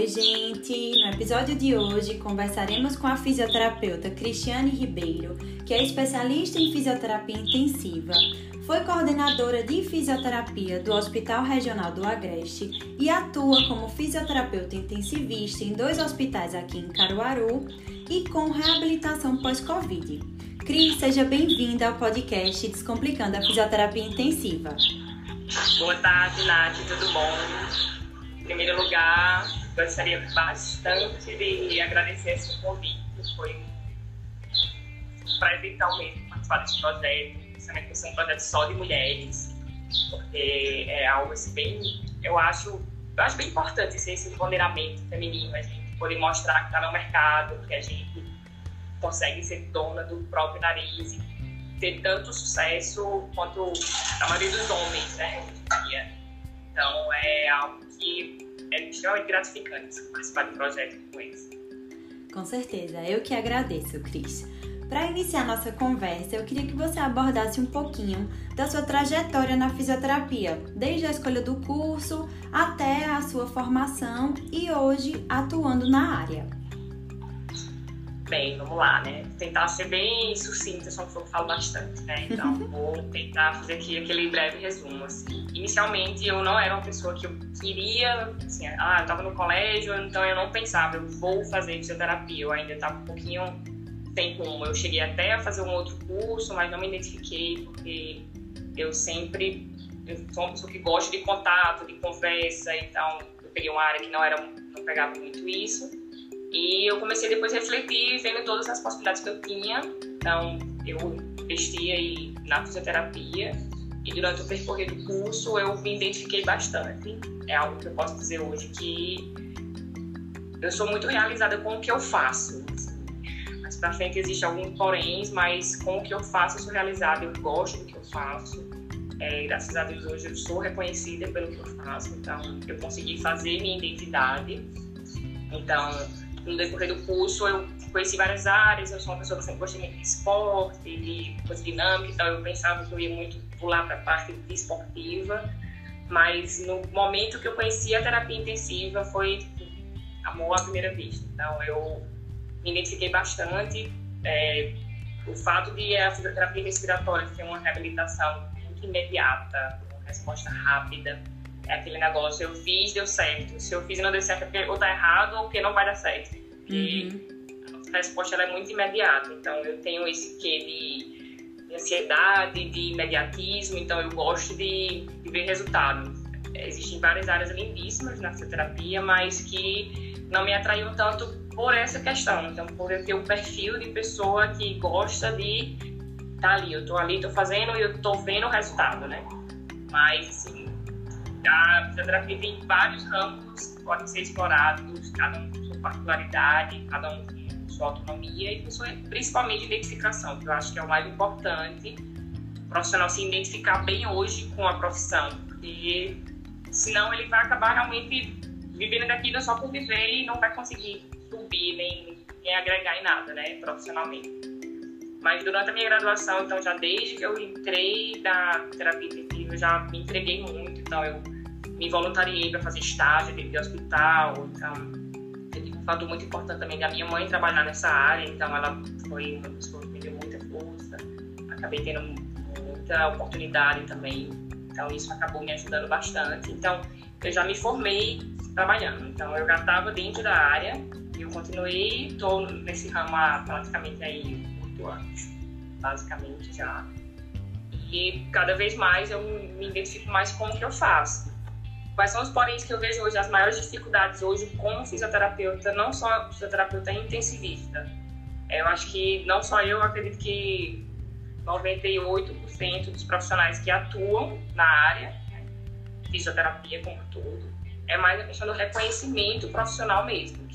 Oi, gente! No episódio de hoje conversaremos com a fisioterapeuta Cristiane Ribeiro, que é especialista em fisioterapia intensiva. Foi coordenadora de fisioterapia do Hospital Regional do Agreste e atua como fisioterapeuta intensivista em dois hospitais aqui em Caruaru e com reabilitação pós-Covid. Cris, seja bem-vinda ao podcast Descomplicando a Fisioterapia Intensiva. Boa tarde, Nath, tudo bom? Em primeiro lugar, gostaria bastante de agradecer esse convite. Foi um prazer mesmo participar desse projeto, principalmente por ser um projeto só de mulheres, porque é algo assim, bem, eu acho, eu acho bem importante esse, esse empoderamento feminino, a gente poder mostrar que está no mercado, que a gente consegue ser dona do próprio nariz e ter tanto sucesso quanto a maioria dos homens, né. Então, é algo que é extremamente gratificante participar de um projeto como esse. Com certeza, eu que agradeço, Cris. Para iniciar nossa conversa, eu queria que você abordasse um pouquinho da sua trajetória na fisioterapia, desde a escolha do curso até a sua formação e hoje atuando na área. Bem, vamos lá, né? Tentar ser bem sucinta, só que eu falo bastante, né? Então, vou tentar fazer aqui aquele breve resumo, assim. Inicialmente, eu não era uma pessoa que eu queria, assim, ah, eu estava no colégio, então eu não pensava, eu vou fazer fisioterapia. Eu ainda estava um pouquinho sem rumo. Eu cheguei até a fazer um outro curso, mas não me identifiquei, porque eu sempre eu sou uma pessoa que gosta de contato, de conversa, então eu peguei uma área que não era, não pegava muito isso. E eu comecei depois a refletir, vendo todas as possibilidades que eu tinha. Então, eu investi aí na fisioterapia e durante o percorrer do curso eu me identifiquei bastante. É algo que eu posso dizer hoje que eu sou muito realizada com o que eu faço. Mas para frente existe alguns poréns, mas com o que eu faço eu sou realizada, eu gosto do que eu faço. É, graças a Deus hoje eu sou reconhecida pelo que eu faço, então eu consegui fazer minha identidade. Então, no decorrer do curso eu conheci várias áreas, eu sou uma pessoa que sempre gostei de esporte, de coisa dinâmica, então eu pensava que eu ia muito pular para a parte esportiva, mas no momento que eu conheci a terapia intensiva foi tipo, amor à primeira vista. Então eu me identifiquei bastante. É, o fato de a fisioterapia respiratória ter uma reabilitação muito imediata, uma resposta rápida, aquele negócio, eu fiz, deu certo. Se eu fiz e não deu certo, é porque ou tá errado ou porque não vai dar certo. Porque uhum. a resposta é muito imediata. Então eu tenho esse quê de, de ansiedade, de imediatismo, então eu gosto de, de ver resultado. Existem várias áreas lindíssimas na fisioterapia, mas que não me atraiu tanto por essa questão. Então, por eu ter o perfil de pessoa que gosta de tá ali, eu tô ali, tô fazendo e eu tô vendo o resultado, né? Mas, assim, a fisioterapia tem vários ramos que podem ser explorados, cada um com sua particularidade, cada um com sua autonomia e com sua, principalmente, identificação, que eu acho que é o mais importante, o profissional se identificar bem hoje com a profissão, porque senão ele vai acabar realmente vivendo daquilo só por viver e não vai conseguir subir nem, nem agregar em nada, né, profissionalmente. Mas durante a minha graduação, então já desde que eu entrei na terapia intensiva, eu já me entreguei muito. Então eu me voluntariei para fazer estágio de hospital. Então eu tive um fator muito importante também da minha mãe trabalhar nessa área. Então ela foi uma pessoa que me deu muita força. Acabei tendo muita oportunidade também. Então isso acabou me ajudando bastante. Então eu já me formei trabalhando. Então eu já estava dentro da área e eu continuei, estou nesse ramo há praticamente aí oito anos, basicamente já. E cada vez mais eu me identifico mais com o que eu faço. Quais são os poréns que eu vejo hoje, as maiores dificuldades hoje como fisioterapeuta, não só fisioterapeuta intensivista. Eu acho que não só eu, acredito que 98% dos profissionais que atuam na área, né, fisioterapia como um todo, é mais a questão do reconhecimento profissional mesmo.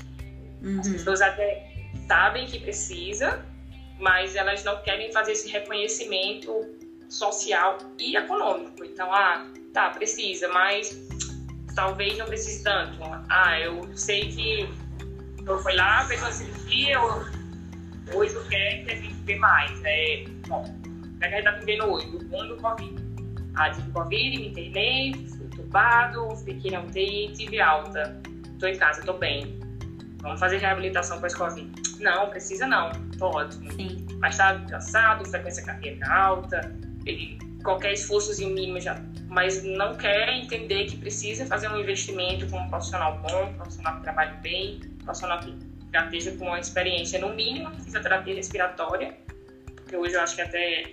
Uhum. As pessoas até sabem que precisa, mas elas não querem fazer esse reconhecimento social e econômico. Então, ah, tá, precisa, mas talvez não precise tanto. Ah, eu sei que eu fui lá, fez uma cirurgia, eu, hoje eu quero que a gente vê mais. É, bom, o que a gente tá vivendo hoje? O mundo do Covid. Ah, tive Covid, me internei, fui tubado, fiquei na UTI, tive alta. tô em casa, tô bem. Vamos fazer reabilitação pós-Covid. Não, precisa não, tô ótimo. Sim. Mas tá cansado, frequência cardíaca alta, ele, qualquer esforço mínimo já. Mas não quer entender que precisa fazer um investimento com um profissional bom, um profissional que trabalhe bem, um profissional que esteja com uma experiência, no mínimo, fisioterapia respiratória, porque hoje eu acho que até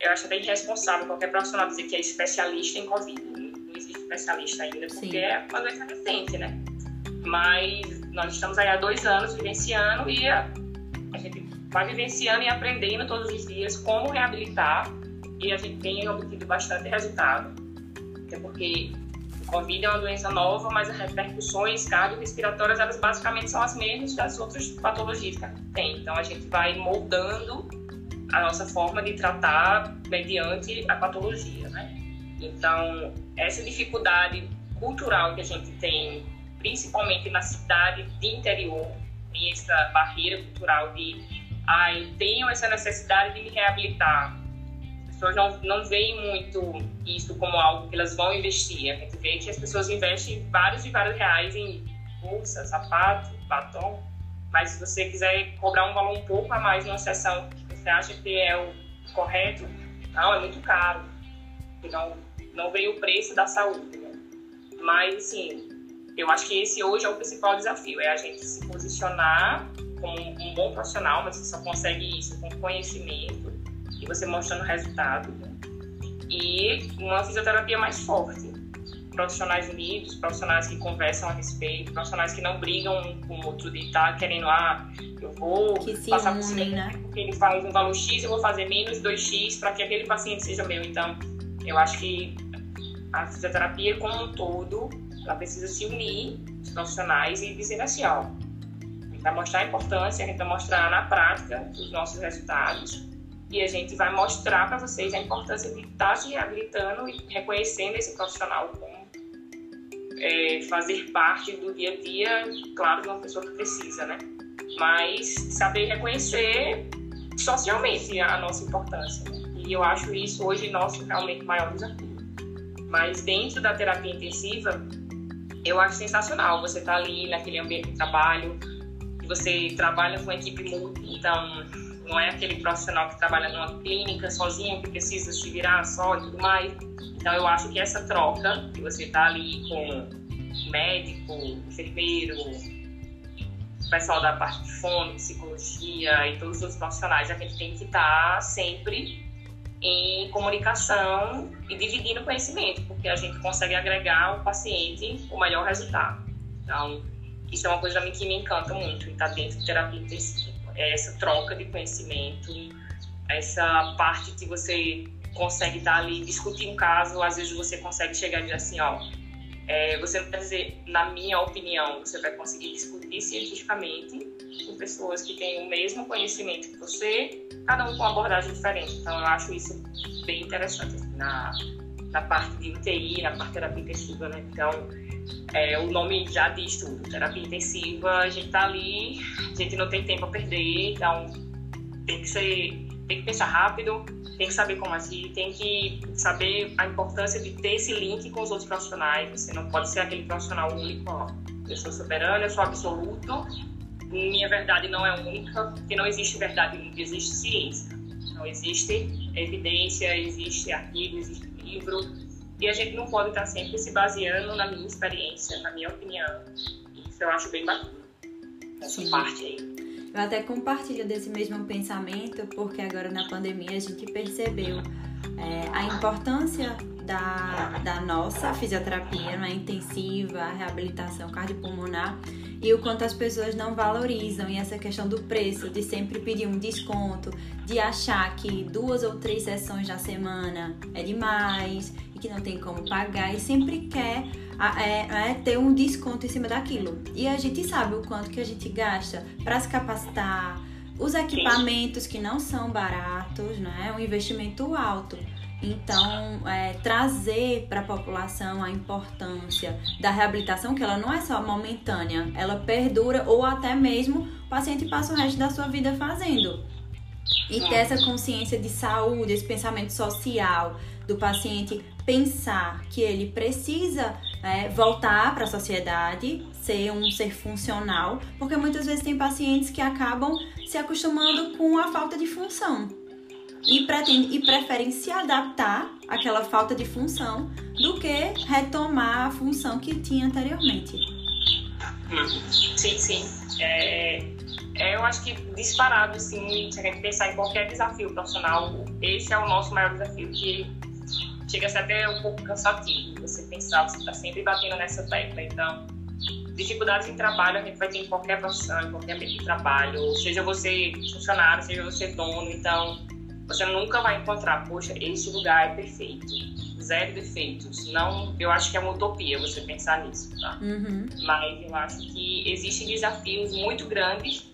eu acho até irresponsável qualquer profissional dizer que é especialista em Covid. Não existe especialista ainda, porque Sim. é uma doença recente, né? Mas nós estamos aí há dois anos vivenciando e a, a gente vai vivenciando e aprendendo todos os dias como reabilitar e a gente tem obtido bastante resultado. Até porque o Covid é uma doença nova, mas as repercussões cardiorrespiratórias, elas basicamente são as mesmas das outras patologias que a gente tem. Então a gente vai moldando a nossa forma de tratar mediante a patologia, né? Então, essa dificuldade cultural que a gente tem, principalmente na cidade de interior, tem essa barreira cultural de, ah, eu tenho essa necessidade de me reabilitar. As pessoas não, não veem muito isso como algo que elas vão investir. A gente vê que as pessoas investem vários e vários reais em bolsa, sapato, batom, mas se você quiser cobrar um valor um pouco a mais numa sessão você acha que é o correto? Não, é muito caro. Não, não veio o preço da saúde. Né? Mas, assim, eu acho que esse hoje é o principal desafio, é a gente se posicionar como um bom profissional, mas você só consegue isso com conhecimento você mostrando resultado. Né? E uma fisioterapia mais forte profissionais unidos, profissionais que conversam a respeito, profissionais que não brigam um com o outro de estar tá querendo, ah, eu vou passar por cima né? porque ele faz um valor X, eu vou fazer menos 2X para que aquele paciente seja meu. Então, eu acho que a fisioterapia como um todo, ela precisa se unir, os profissionais, e dizer assim, ó, a gente vai mostrar a importância, a gente vai mostrar na prática os nossos resultados, e a gente vai mostrar para vocês a importância de estar tá se reabilitando e reconhecendo esse profissional como é, fazer parte do dia a dia, claro, de uma pessoa que precisa, né? Mas saber reconhecer socialmente a nossa importância. Né? E eu acho isso hoje nosso realmente maior desafio. Mas dentro da terapia intensiva, eu acho sensacional você estar tá ali naquele ambiente de trabalho, você trabalha com uma equipe multi, então não é aquele profissional que trabalha numa clínica sozinho, que precisa se virar só e tudo mais. Então, eu acho que essa troca, que você está ali com médico, enfermeiro, pessoal da parte de fono, psicologia e todos os profissionais, a gente tem que estar tá sempre em comunicação e dividindo conhecimento, porque a gente consegue agregar ao paciente o melhor resultado. Então, isso é uma coisa que me encanta muito, estar dentro de terapia intensiva. É essa troca de conhecimento, essa parte que você consegue estar ali discutir um caso, às vezes você consegue chegar e dizer assim, ó, é, você vai dizer, na minha opinião, você vai conseguir discutir cientificamente com pessoas que têm o mesmo conhecimento que você, cada um com uma abordagem diferente. Então, eu acho isso bem interessante assim, na, na parte de UTI, na parte intensiva, né? Então, é, o nome já diz tudo, terapia intensiva, a gente tá ali, a gente não tem tempo a perder, então tem que ser, tem que pensar rápido, tem que saber como agir, tem que saber a importância de ter esse link com os outros profissionais. Você não pode ser aquele profissional único, ó. Eu sou soberano, eu sou absoluto. Minha verdade não é única, porque não existe verdade única, existe ciência. Não existe evidência, existe artigo, existe livro. E a gente não pode estar sempre se baseando na minha experiência, na minha opinião. Isso eu acho bem bacana. Essa Sim. parte aí. Eu até compartilho desse mesmo pensamento, porque agora na pandemia a gente percebeu é, a importância da, da nossa fisioterapia, né, intensiva, a reabilitação cardiopulmonar e o quanto as pessoas não valorizam e essa questão do preço, de sempre pedir um desconto, de achar que duas ou três sessões na semana é demais e que não tem como pagar e sempre quer é, é, ter um desconto em cima daquilo. E a gente sabe o quanto que a gente gasta para se capacitar, os equipamentos que não são baratos, né? É um investimento alto. Então, é, trazer para a população a importância da reabilitação, que ela não é só momentânea, ela perdura ou até mesmo o paciente passa o resto da sua vida fazendo. E ter essa consciência de saúde, esse pensamento social do paciente pensar que ele precisa é, voltar para a sociedade, ser um ser funcional, porque muitas vezes tem pacientes que acabam se acostumando com a falta de função e, pretende, e se adaptar àquela falta de função do que retomar a função que tinha anteriormente. Sim, sim. É, é, eu acho que disparado, assim, se a gente pensar em qualquer desafio profissional, esse é o nosso maior desafio, que chega a ser até um pouco cansativo você pensar, você está sempre batendo nessa tecla. Então, dificuldades em trabalho a gente vai ter em qualquer profissão, em qualquer ambiente de trabalho, seja você funcionário, seja você dono. Então, você nunca vai encontrar, poxa, esse lugar é perfeito, zero defeitos. Não, eu acho que é uma utopia você pensar nisso, tá? Uhum. Mas eu acho que existem desafios muito grandes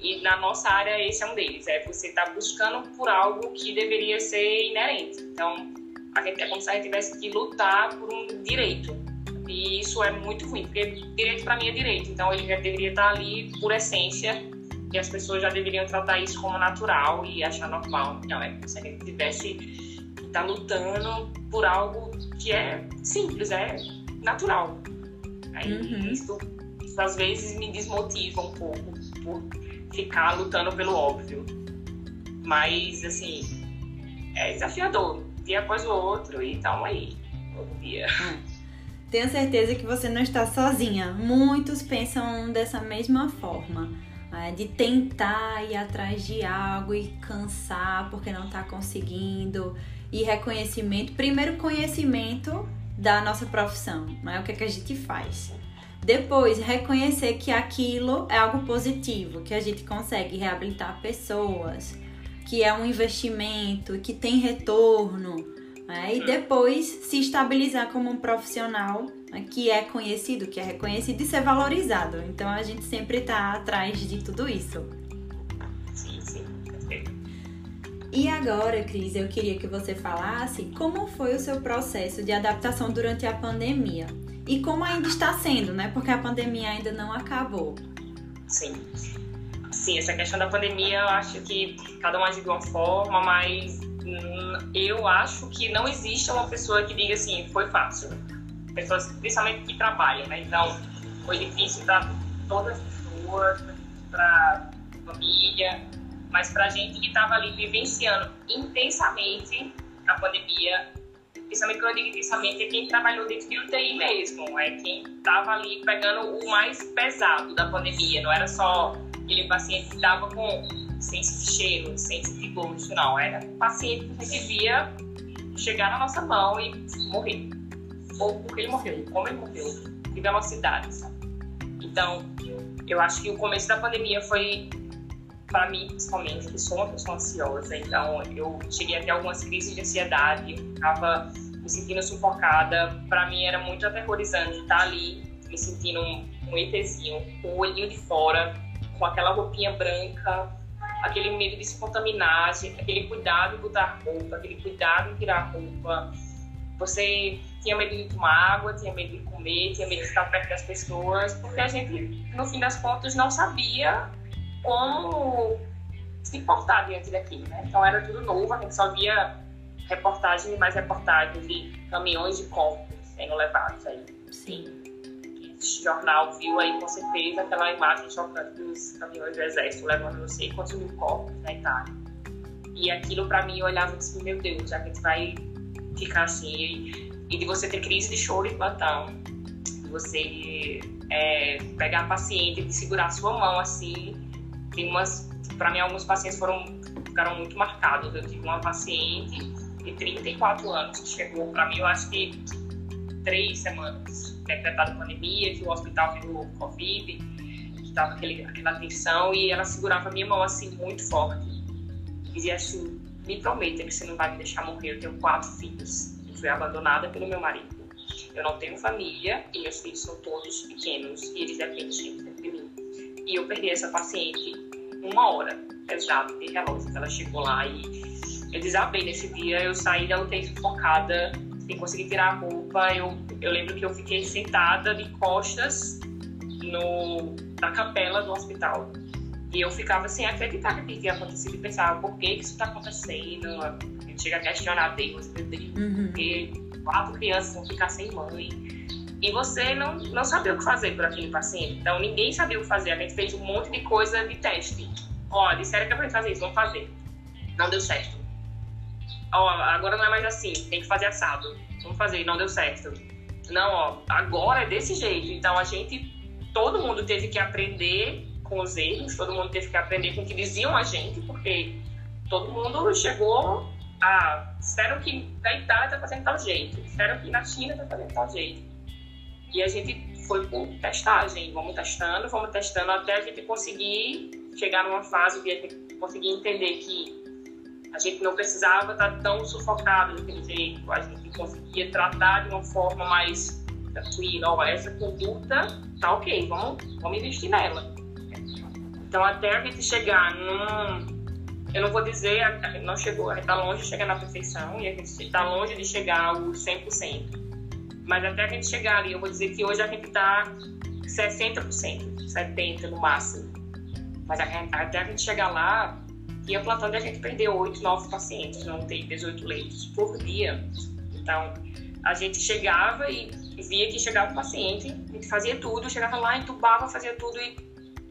e na nossa área esse é um deles. É você estar tá buscando por algo que deveria ser inerente. Então, a gente, é como se a gente tivesse que lutar por um direito. E isso é muito ruim, porque direito para mim é direito. Então, ele já deveria estar tá ali por essência e as pessoas já deveriam tratar isso como natural e achar normal. Não, é como se a gente tivesse que tá lutando por algo que é simples, é natural. Aí, uhum. isso, isso às vezes me desmotiva um pouco por ficar lutando pelo óbvio. Mas, assim, é desafiador. Dia após o outro e tal aí. Todo dia. Hum. Tenho certeza que você não está sozinha. Muitos pensam dessa mesma forma. É, de tentar ir atrás de algo e cansar porque não está conseguindo. E reconhecimento. Primeiro, conhecimento da nossa profissão. Não é o que, é que a gente faz. Depois, reconhecer que aquilo é algo positivo, que a gente consegue reabilitar pessoas, que é um investimento, que tem retorno. Né? E depois se estabilizar como um profissional né? que é conhecido, que é reconhecido e ser valorizado. Então a gente sempre está atrás de tudo isso. Sim, sim. E agora, Cris, eu queria que você falasse como foi o seu processo de adaptação durante a pandemia e como ainda está sendo, né? Porque a pandemia ainda não acabou. Sim. Sim, essa questão da pandemia, eu acho que cada um age de uma forma, mas eu acho que não existe uma pessoa que diga assim, foi fácil. Pessoas, principalmente que trabalham, né? Então, foi difícil para todas as pessoas, para família, mas para a gente que estava ali vivenciando intensamente a pandemia, principalmente quando eu digo intensamente, é quem trabalhou dentro de UTI mesmo, é quem estava ali pegando o mais pesado da pandemia, não era só aquele paciente que estava com sem sentir cheiro, sem sentir gosto, não, era paciente que a gente via chegar na nossa mão e morrer, ou porque ele morreu, como ele morreu, de velocidade, sabe? Então, eu acho que o começo da pandemia foi para mim, principalmente, que sou uma pessoa ansiosa, então eu cheguei a ter algumas crises de ansiedade, estava me sentindo sufocada. Para mim era muito aterrorizante estar ali, me sentindo um, um ETzinho, com o olhinho de fora, com aquela roupinha branca, aquele medo de se contaminar, aquele cuidado em botar roupa, aquele cuidado em tirar roupa. Você tinha medo de tomar água, tinha medo de comer, tinha medo de estar perto das pessoas, porque a gente, no fim das contas, não sabia como se portar diante daquilo, né? Então era tudo novo, a gente só via reportagens e mais reportagens de caminhões de corpos sendo levados aí. Sim. Jornal viu aí com certeza aquela imagem chocante dos caminhões do exército levando não sei quantos mil corpos na Itália. E aquilo para mim eu olhava assim, meu Deus, já que a gente vai ficar assim e de você ter crise de choro e plantão, de você é, pegar a paciente e segurar a sua mão assim tem umas, para mim, alguns pacientes foram ficaram muito marcados. Eu tive uma paciente de 34 anos que chegou para mim, eu acho que três semanas, decretada pandemia, que o hospital virou Covid, que estava aquela tensão, e ela segurava minha mão assim muito forte. E dizia assim: me prometa que você não vai me deixar morrer. Eu tenho quatro filhos. Eu fui abandonada pelo meu marido. Eu não tenho família e meus filhos são todos pequenos e eles dependem de mim. E eu perdi essa paciente uma hora exata de relógio. Ela chegou lá e eu desabei nesse dia. Eu saí da UTI sufocada, sem conseguir tirar a roupa. Eu, eu lembro que eu fiquei sentada de costas no, na capela do hospital. E eu ficava sem acreditar que tinha acontecido e pensava, por que, que isso está acontecendo? Eu chego a questionar Deus, meu Deus, uhum. porque quatro crianças vão ficar sem mãe. E você não, não sabia o que fazer por aquele paciente. Então, ninguém sabia o que fazer. A gente fez um monte de coisa de teste. Ó, disseram que é pra gente fazer isso, vamos fazer. Não deu certo. Ó, agora não é mais assim, tem que fazer assado. Vamos fazer, não deu certo. Não, ó, agora é desse jeito. Então, a gente, todo mundo teve que aprender com os erros, todo mundo teve que aprender com o que diziam a gente, porque todo mundo chegou a. Espero que na Itália tá fazendo tal jeito, espero que na China tá fazendo tal jeito. E a gente foi por testagem, vamos testando, vamos testando até a gente conseguir chegar numa fase que a gente conseguir entender que a gente não precisava estar tão sufocado daquele jeito, a gente conseguia tratar de uma forma mais tranquila, ó, essa conduta tá ok, vamos, vamos investir nela. Então até a gente chegar num eu não vou dizer, não chegou, a gente está longe de chegar na perfeição e a gente está longe de chegar ao 100%. Mas até a gente chegar ali, eu vou dizer que hoje a gente está 60%, 70% no máximo. Mas até a gente chegar lá, tinha plantão de a gente perder 8, 9 pacientes, não tem 18 leitos por dia. Então, a gente chegava e via que chegava o paciente, a gente fazia tudo, chegava lá, entubava, fazia tudo e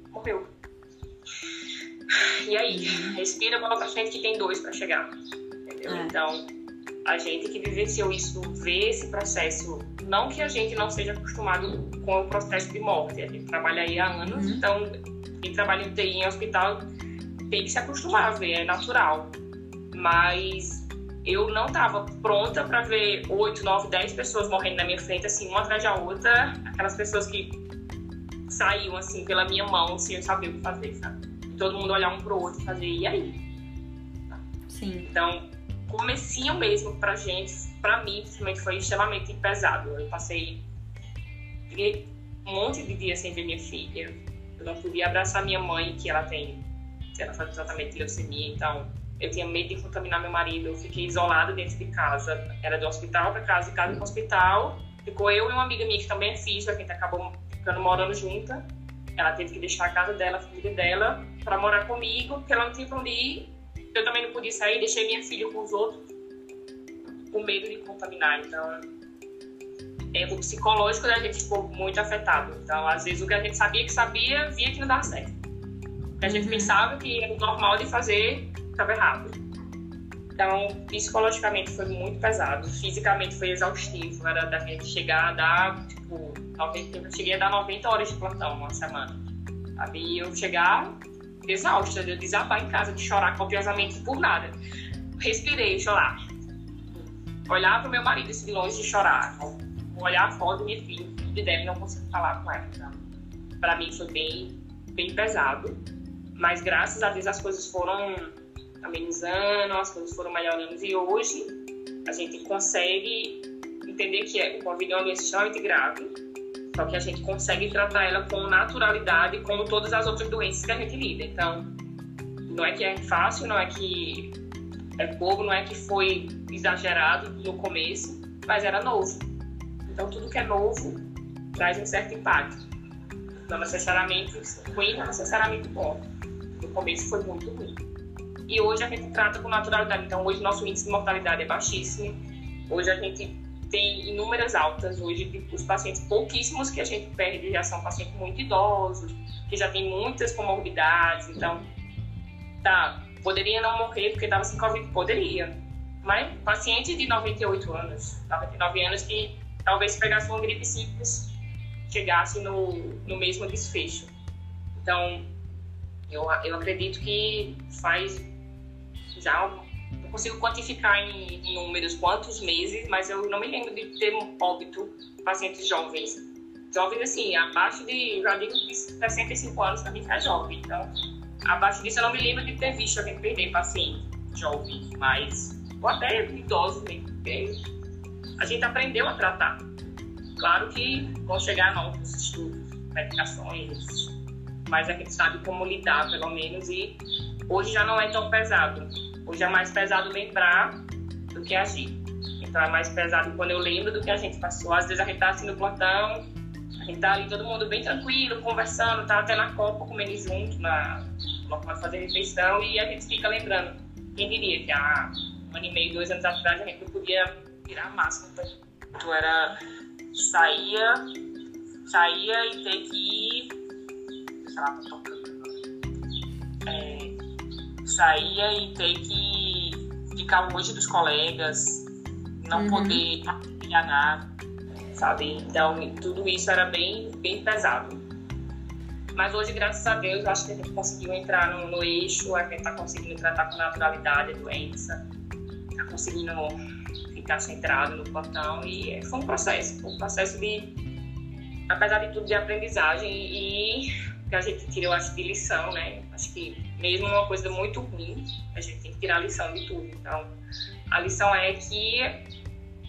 morreu. E aí, respira, bola pra frente que tem dois para chegar. Entendeu? É. Então, a gente que vivenciou isso, vê esse processo. Não que a gente não seja acostumado com o processo de morte. A gente trabalha aí há anos, uhum. então quem trabalha em em hospital tem que se acostumar a ver, é natural. Mas eu não estava pronta para ver 8, 9, 10 pessoas morrendo na minha frente, assim, uma atrás da outra. Aquelas pessoas que saíam, assim, pela minha mão, sem eu saber o que fazer, sabe? todo mundo olhar um pro outro e fazer, e aí? Sim. Então, comecinho mesmo pra gente, pra mim, principalmente, foi extremamente pesado. Eu passei um monte de dias sem ver minha filha. Eu não podia abraçar minha mãe, que ela tem, ela faz exatamente leucemia, então eu tinha medo de contaminar meu marido. Eu fiquei isolada dentro de casa. Era do hospital para casa, de casa para hospital. Ficou eu e uma amiga minha que também é física, que acabou ficando morando junta. Ela teve que deixar a casa dela, a família dela, para morar comigo, porque ela não tinha pra onde ir. Eu também não podia sair, deixei minha filha com os outros, com medo de contaminar. Então, é, o psicológico da gente ficou muito afetado. Então, às vezes, o que a gente sabia que sabia, via que não dava certo. A gente pensava que era normal de fazer, estava errado. Então, psicologicamente foi muito pesado, fisicamente foi exaustivo. Era da gente chegar a dar, tipo, 90, eu cheguei a dar 90 horas de plantão uma semana. Sabe? eu chegar exausta, de desabar em casa, de chorar copiosamente por nada. Respirei, chorar. Olhar para o meu marido assim, de longe de chorar. Olhar a foto da minha filha, de deve não consigo falar com ela. Então, para mim foi bem, bem pesado. Mas graças a Deus as coisas foram amenizando, as coisas foram melhorando. E hoje a gente consegue entender que o Covid é uma doença extremamente grave só que a gente consegue tratar ela com naturalidade, como todas as outras doenças que a gente lida. Então, não é que é fácil, não é que é pouco, não é que foi exagerado no começo, mas era novo. Então, tudo que é novo traz um certo impacto. Não necessariamente ruim, não necessariamente bom. Começo foi muito ruim. E hoje a gente trata com naturalidade. Então, hoje nosso índice de mortalidade é baixíssimo. Hoje a gente tem inúmeras altas hoje os pacientes, pouquíssimos que a gente perde já são pacientes muito idosos, que já tem muitas comorbidades, então, tá, poderia não morrer porque estava sem Covid, poderia, mas paciente de 98 anos, 99 anos que talvez pegasse uma gripe simples, chegasse no, no mesmo desfecho. Então, eu, eu acredito que faz já consigo quantificar em, números quantos meses, mas eu não me lembro de ter um óbito pacientes jovens. Jovens, assim, abaixo de, já digo de 65 anos também é jovem. Então, abaixo disso eu não me lembro de ter visto alguém perder paciente jovem, mas, ou até idosos mesmo, porque a gente aprendeu a tratar. Claro que vão chegar novos estudos, medicações, mas a gente sabe como lidar, pelo menos, e hoje já não é tão pesado Hoje é mais pesado lembrar do que agir. Então é mais pesado quando eu lembro do que a gente passou. Às vezes a gente tá assim no plantão, a gente tá ali todo mundo bem tranquilo, conversando, tá até na copa comendo junto, na local fazer refeição, e a gente fica lembrando. Quem diria que há um ano e meio, dois anos atrás, a gente não podia virar a máscara era saía, saía e ter que ir. Lá, tô tocando. É, saía e ter que ficar longe dos colegas, não uhum. poder trabalhar nada, sabe? Então, tudo isso era bem, bem pesado. Mas hoje, graças a Deus, acho que a gente conseguiu entrar no, no eixo, a gente está conseguindo tratar com naturalidade a doença, está conseguindo ficar centrado no portão e foi um processo, foi um processo de, apesar de tudo, de aprendizagem e que a gente tirou, acho, de lição, né? Acho que mesmo uma coisa muito ruim, a gente tem que tirar a lição de tudo. Então, a lição é que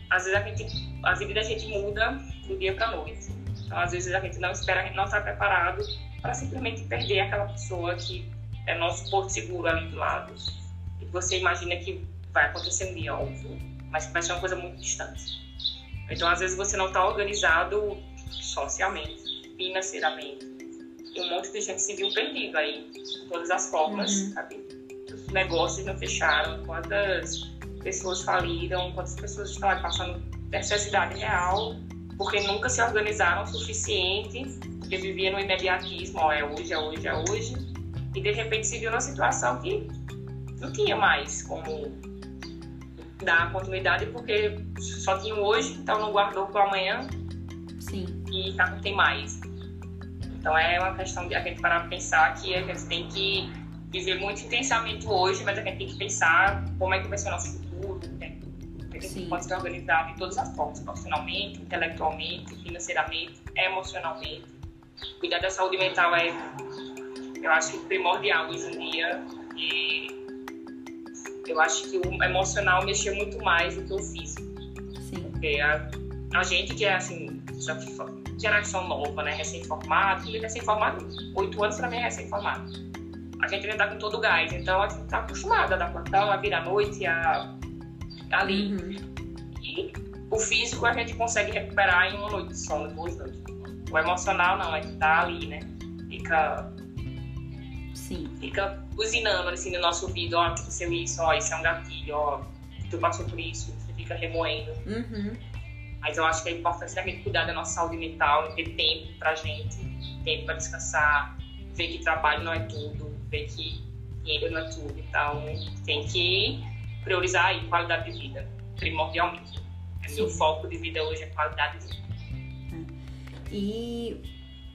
às vezes a gente, a vida da gente muda do dia para noite. Então, às vezes a gente não espera, a gente não está preparado para simplesmente perder aquela pessoa que é nosso porto seguro ali do lado. E você imagina que vai acontecer um dia, óbvio, mas que vai ser uma coisa muito distante. Então, às vezes você não está organizado socialmente, financeiramente. E um monte de gente se viu perdido aí, de todas as formas, uhum. sabe? Os negócios não fecharam, quantas pessoas faliram, quantas pessoas estão passando necessidade real, porque nunca se organizaram o suficiente, porque viviam no imediatismo, ó, é hoje, é hoje, é hoje, e de repente se viu numa situação que não tinha mais como dar continuidade, porque só tinha hoje, então não guardou para amanhã, Sim. e já não tem mais. Então é uma questão de a gente parar para pensar que a gente tem que viver muito intensamente hoje, mas a gente tem que pensar como é que vai ser o nosso futuro, né? A gente pode se organizar de todas as formas, profissionalmente, intelectualmente, financeiramente, emocionalmente. Cuidar da saúde mental é, eu acho, primordial hoje em dia. E eu acho que o emocional mexeu muito mais do que o físico. Sim. Porque a, a gente que é assim, já que geração nova, né? Recém-formado. E recém-formado, oito anos mim é recém-formado. A gente ainda tá com todo o gás, então a gente tá acostumada a dar plantão, a vir à noite, a ali. Uhum. E o físico a gente consegue recuperar em uma noite de sono, duas noites. O emocional não, a gente tá ali, né? Fica. Sim. Fica buzinando assim no nosso ouvido, ó, aconteceu isso, ó, isso é um gatilho, ó, tu passou por isso, você fica remoendo. Uhum. Mas eu acho que é importante gente cuidar da nossa saúde mental, ter tempo pra gente, tempo pra descansar, ver que trabalho não é tudo, ver que dinheiro não é tudo. Então, tem que priorizar aí qualidade de vida, primordialmente. Sim. Meu foco de vida hoje é qualidade de vida. E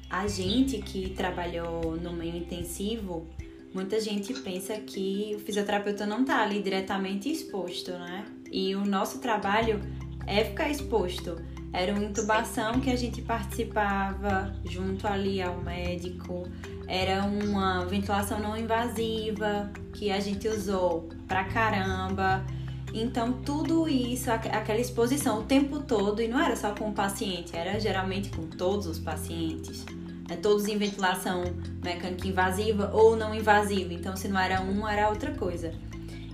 a gente que trabalhou no meio intensivo, muita gente pensa que o fisioterapeuta não está ali diretamente exposto, né? E o nosso trabalho é ficar exposto. Era uma intubação que a gente participava junto ali ao médico. Era uma ventilação não invasiva que a gente usou pra caramba. Então, tudo isso, aquela exposição o tempo todo, e não era só com o paciente, era geralmente com todos os pacientes. Né? Todos em ventilação mecânica invasiva ou não invasiva. Então, se não era um, era outra coisa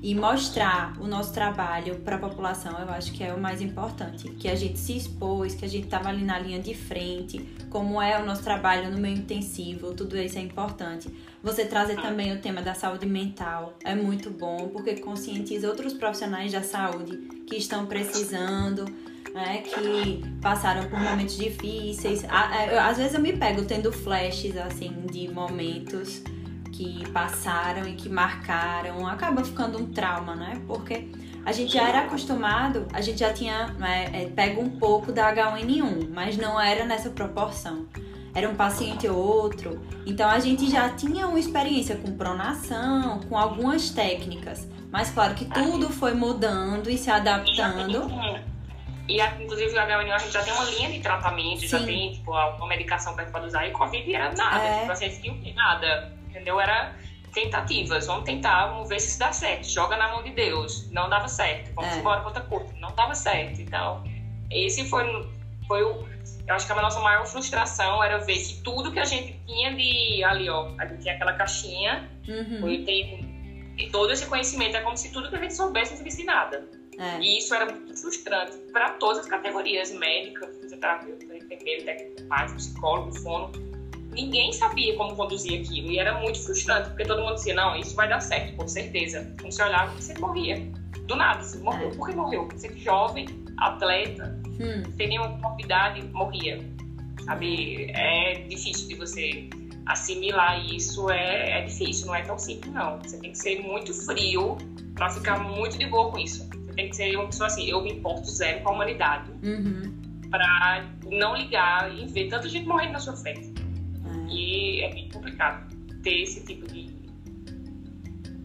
e mostrar o nosso trabalho para a população, eu acho que é o mais importante. Que a gente se expôs, que a gente estava ali na linha de frente, como é o nosso trabalho no meio intensivo, tudo isso é importante. Você trazer também o tema da saúde mental é muito bom, porque conscientiza outros profissionais da saúde que estão precisando. Né, que passaram por momentos difíceis. Às vezes eu me pego tendo flashes assim de momentos que passaram e que marcaram, acaba ficando um trauma, né? Porque a gente já era acostumado, a gente já tinha né, é, pego um pouco da H1N1, mas não era nessa proporção. Era um paciente ou outro. Então a gente já tinha uma experiência com pronação, com algumas técnicas. Mas claro que tudo foi mudando e se adaptando. E inclusive o H1N1 a gente já tem uma linha de tratamento, Sim. já tem tipo, uma medicação para usar e Covid era nada. É. Tipo, a gente tinha nada entendeu? Era tentativas, vamos tentar, vamos ver se isso dá certo. Joga na mão de Deus. Não dava certo. Vamos é. embora para outra coisa. Não dava certo. Então, esse foi, foi o. Eu acho que a nossa maior frustração era ver que tudo que a gente tinha de. Ali, ó, a gente tinha aquela caixinha, uhum. e todo esse conhecimento é como se tudo que a gente soubesse não servisse nada. É. E isso era muito frustrante para todas as categorias: médica, fisioterapeuta, enfermeiro, técnico, psicólogo, fono ninguém sabia como conduzir aquilo. E era muito frustrante, porque todo mundo dizia, não, isso vai dar certo, com certeza. Quando você olhava, você morria. Do nada, você morreu. Por que morreu? Você é jovem, atleta, hum. sem nenhuma comorbidade, morria. Sabe? É difícil de você assimilar isso, é, é difícil, não é tão simples, não. Você tem que ser muito frio para ficar muito de boa com isso. Você tem que ser uma pessoa assim, eu me importo zero com a humanidade. Uhum. Pra não ligar e ver tanta gente morrendo na sua frente. É. E é bem complicado ter esse tipo de,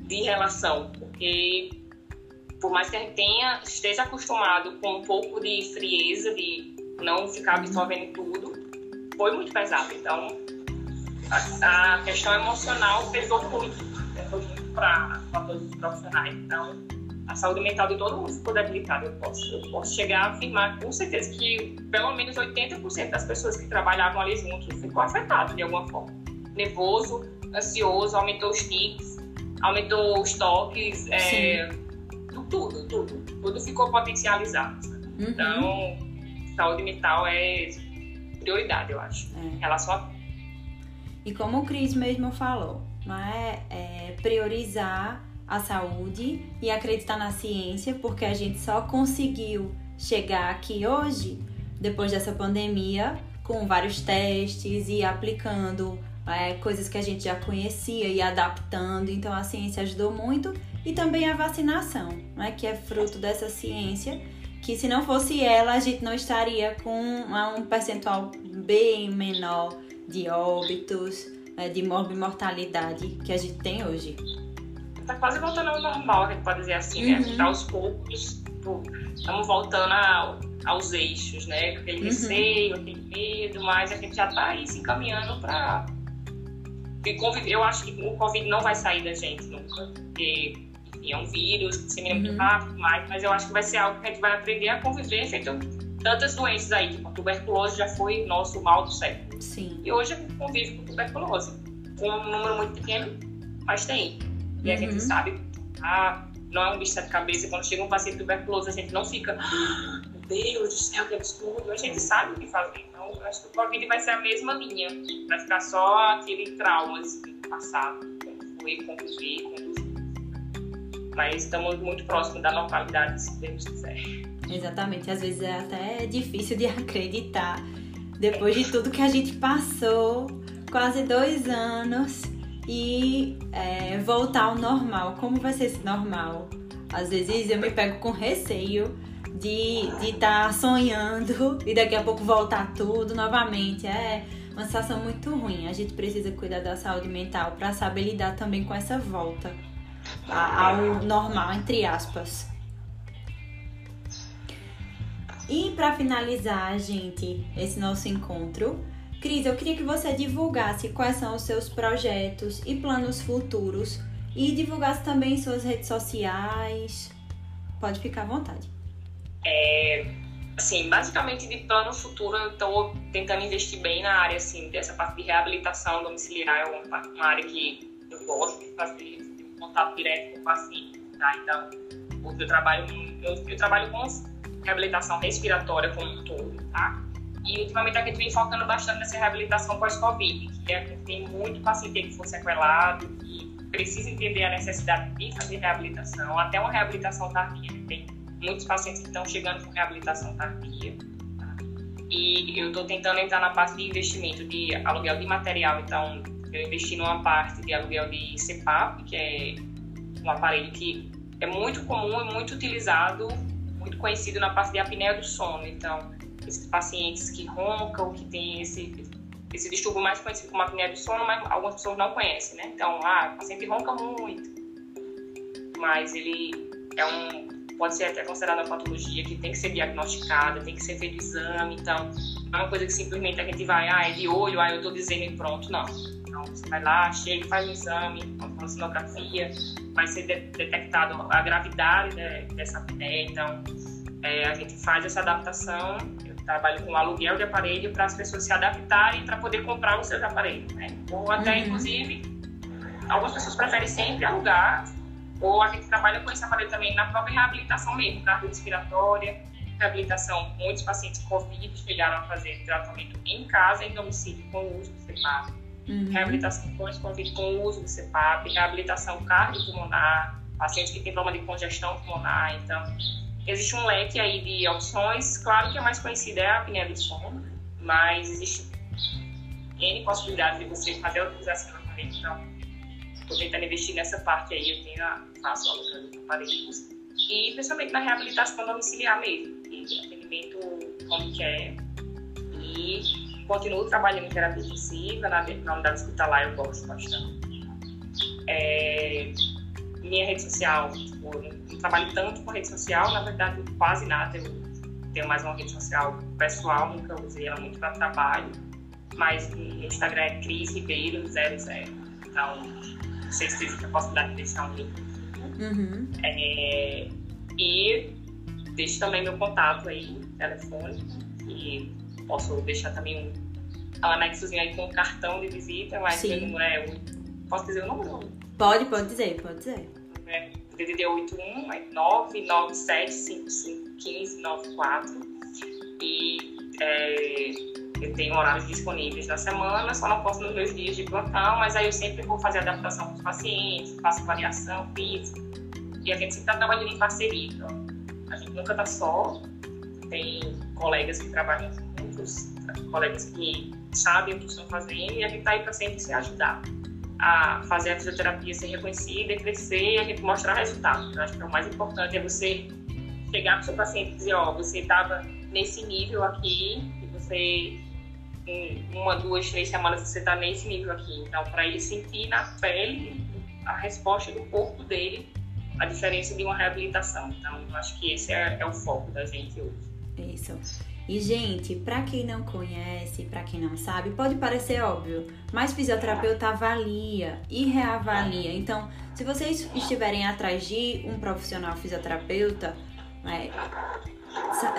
de relação, porque por mais que a gente tenha, esteja acostumado com um pouco de frieza, de não ficar absorvendo tudo, foi muito pesado. Então, a, a questão emocional pesou muito, pesou muito para todos os profissionais. Então, saúde mental de todo mundo ficou debilitada. Eu posso, eu posso chegar a afirmar com certeza que pelo menos 80% das pessoas que trabalhavam ali juntos ficou afetado de alguma forma. Nervoso, ansioso, aumentou os tics, aumentou os toques, é, tudo, tudo. Tudo ficou potencializado. Uhum. Então, saúde mental é prioridade, eu acho, é. em relação a e como o Cris mesmo falou, não é? é priorizar a saúde e acreditar na ciência, porque a gente só conseguiu chegar aqui hoje, depois dessa pandemia, com vários testes e aplicando é, coisas que a gente já conhecia e adaptando. Então a ciência ajudou muito e também a vacinação, é que é fruto dessa ciência. Que se não fosse ela, a gente não estaria com um percentual bem menor de óbitos, né, de morbimortalidade que a gente tem hoje. Tá quase voltando ao normal, a gente pode dizer assim, né? uhum. né? Tá aos poucos, estamos voltando ao, aos eixos, né? Aquele uhum. receio, aquele medo, mas a gente já tá aí se encaminhando para eu acho que o Covid não vai sair da gente nunca, porque enfim, é um vírus que uhum. muito rápido, mas, mas eu acho que vai ser algo que a gente vai aprender a conviver feito tantas doenças aí, tipo a tuberculose já foi nosso mal do século. Sim. E hoje a gente convive com tuberculose, com um número muito pequeno, mas tem. E uhum. a gente uhum. sabe, ah, não é um bicho de cabeça, quando chega um paciente tuberculoso, a gente não fica, ah, meu Deus do céu, que absurdo, a gente sabe o que fazer. Então, acho que o Covid vai ser a mesma linha, vai ficar só aquele trauma assim, do passado, como foi conviver, conduzir. Mas estamos muito próximos da normalidade, se Deus quiser. Exatamente, às vezes é até difícil de acreditar. Depois de tudo que a gente passou, quase dois anos, e é, voltar ao normal. Como vai ser esse normal? Às vezes eu me pego com receio de estar tá sonhando e daqui a pouco voltar tudo novamente. É uma situação muito ruim. A gente precisa cuidar da saúde mental para saber lidar também com essa volta ao normal, entre aspas. E para finalizar, gente, esse nosso encontro, Cris, eu queria que você divulgasse quais são os seus projetos e planos futuros e divulgasse também suas redes sociais. Pode ficar à vontade. É, assim, basicamente de plano futuro, eu estou tentando investir bem na área assim, dessa parte de reabilitação domiciliar, é uma, uma área que eu gosto de fazer, de contato direto com o paciente, tá? Então, eu trabalho, eu, eu trabalho com reabilitação respiratória como um todo, tá? E ultimamente a gente vem focando bastante nessa reabilitação pós-Covid, que é que tem muito paciente que for sequelado, que precisa entender a necessidade de fazer reabilitação, até uma reabilitação tardia. Tem muitos pacientes que estão chegando com reabilitação tardia. Tá? E eu estou tentando entrar na parte de investimento de aluguel de material, então eu investi numa parte de aluguel de CPAP, que é um aparelho que é muito comum e muito utilizado muito conhecido na parte de apneia do sono. Então, esses pacientes que roncam, que tem esse, esse distúrbio mais conhecido como apneia do sono, mas algumas pessoas não conhecem, né? Então, ah, o paciente ronca muito, mas ele é um pode ser até considerado uma patologia que tem que ser diagnosticada, tem que ser feito exame, então não é uma coisa que simplesmente a gente vai, ah, é de olho, ah, eu tô dizendo e pronto, não. Então você vai lá, chega, faz um exame, uma sonografia, vai ser detectado a gravidade né, dessa apneia. Então, é, a gente faz essa adaptação. Trabalho com aluguel de aparelho para as pessoas se adaptarem para poder comprar os seus aparelhos. Né? Ou até, uhum. inclusive, algumas pessoas preferem sempre alugar. Ou a gente trabalha com esse aparelho também na própria reabilitação mesmo, cardio respiratória, reabilitação. Muitos pacientes Covid chegaram a fazer tratamento em casa, em domicílio, com o uso do CPAP uhum. reabilitação pós-Covid com o uso do CPAP, reabilitação cardiopulmonar, pacientes que têm problema de congestão pulmonar. Então, existe um leque aí de opções. Claro que a mais conhecida é a apneia do sono, mas existe N possibilidades de você fazer a utilização do aparelho. Então, estou tentando investir nessa parte aí. Eu tenho a, faço a aluno de aparelhos. E principalmente na reabilitação domiciliar mesmo, de atendimento home care. E continuo trabalhando em terapia intensiva, na, na unidade hospitalar eu gosto bastante. É, minha rede social, tipo, trabalho tanto com rede social, na verdade quase nada. Eu tenho mais uma rede social pessoal, nunca usei ela muito para trabalho. Mas no Instagram é Cris Ribeiro 00. Então, não sei se existe a possibilidade de deixar um link. Uhum. É, e deixo também meu contato aí, telefone, e posso deixar também um, um anexozinho aí com um cartão de visita, mas Sim. não é. Posso dizer o número? Pode, pode dizer, pode dizer. É, DDD 81 é 997551594 e é, eu tenho horários disponíveis na semana, só não posso nos meus dias de plantão, mas aí eu sempre vou fazer adaptação com os pacientes, faço variação física e a gente sempre está trabalhando em parceria. Então, a gente nunca está só, tem colegas que trabalham juntos, colegas que sabem o que estão fazendo e a gente está aí para sempre se ajudar a fazer a fisioterapia ser reconhecida, crescer e a gente mostrar resultado. Eu acho que é o mais importante é você chegar para o seu paciente e dizer, ó, oh, você estava nesse nível aqui e você em uma, duas, três semanas você está nesse nível aqui. Então, para ele sentir na pele a resposta do corpo dele, a diferença de uma reabilitação. Então, acho que esse é, é o foco da gente hoje. Isso. E, gente, para quem não conhece, para quem não sabe, pode parecer óbvio, mas fisioterapeuta avalia e reavalia. Então, se vocês estiverem atrás de um profissional fisioterapeuta, é,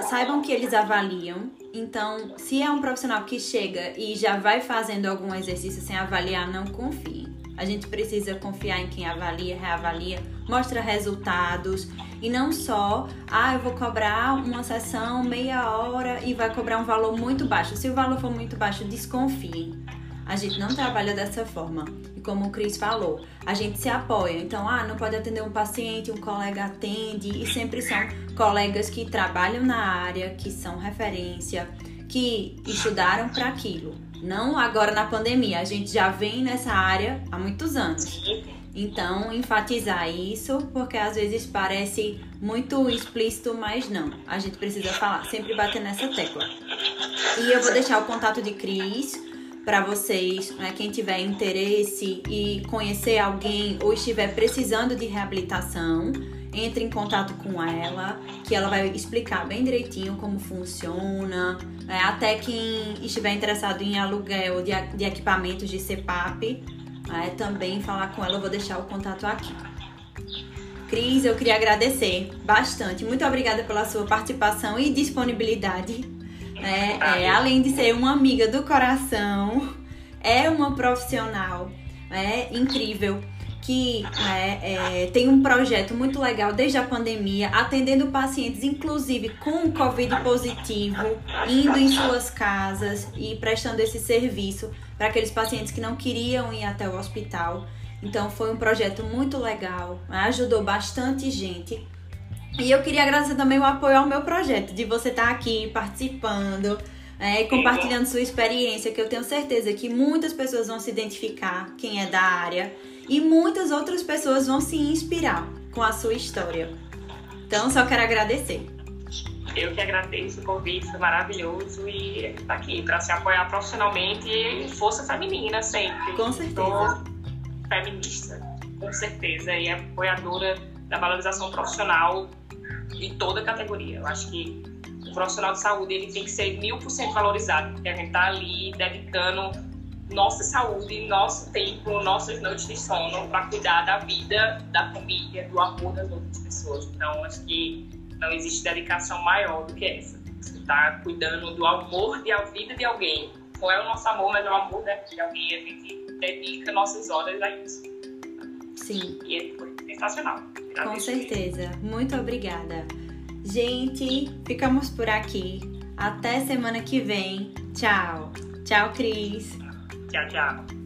saibam que eles avaliam. Então, se é um profissional que chega e já vai fazendo algum exercício sem avaliar, não confie. A gente precisa confiar em quem avalia, reavalia, mostra resultados e não só, ah, eu vou cobrar uma sessão meia hora e vai cobrar um valor muito baixo. Se o valor for muito baixo, desconfiem. A gente não trabalha dessa forma. E como o Cris falou, a gente se apoia. Então, ah, não pode atender um paciente, um colega atende. E sempre são colegas que trabalham na área, que são referência, que estudaram para aquilo. Não agora na pandemia. A gente já vem nessa área há muitos anos. Então, enfatizar isso, porque às vezes parece muito explícito, mas não. A gente precisa falar, sempre bater nessa tecla. E eu vou deixar o contato de Cris para vocês, né, quem tiver interesse e conhecer alguém ou estiver precisando de reabilitação, entre em contato com ela, que ela vai explicar bem direitinho como funciona. Né, até quem estiver interessado em aluguel de, de equipamentos de CPAP, né, também falar com ela, eu vou deixar o contato aqui. Cris, eu queria agradecer bastante. Muito obrigada pela sua participação e disponibilidade é, é, além de ser uma amiga do coração, é uma profissional é, incrível que é, é, tem um projeto muito legal desde a pandemia, atendendo pacientes, inclusive com Covid positivo, indo em suas casas e prestando esse serviço para aqueles pacientes que não queriam ir até o hospital. Então foi um projeto muito legal, ajudou bastante gente. E eu queria agradecer também o apoio ao meu projeto, de você estar aqui participando, é, compartilhando sua experiência, que eu tenho certeza que muitas pessoas vão se identificar, quem é da área, e muitas outras pessoas vão se inspirar com a sua história. Então, só quero agradecer. Eu que agradeço o convite, foi maravilhoso e estar aqui para se apoiar profissionalmente e força feminina sempre. Com certeza. feminista, com certeza, e apoiadora da valorização profissional de toda categoria. Eu acho que o profissional de saúde ele tem que ser mil por cento valorizado, porque a gente está ali dedicando nossa saúde, nosso tempo, nossas noites de sono para cuidar da vida, da família, do amor das outras pessoas. Então, acho que não existe dedicação maior do que essa. Você está cuidando do amor de a vida de alguém. Não é o nosso amor, mas é o amor de alguém. A gente dedica nossas horas a isso. Sim. E foi sensacional. Com certeza. Muito obrigada. Gente, ficamos por aqui. Até semana que vem. Tchau. Tchau, Cris. Tchau, tchau.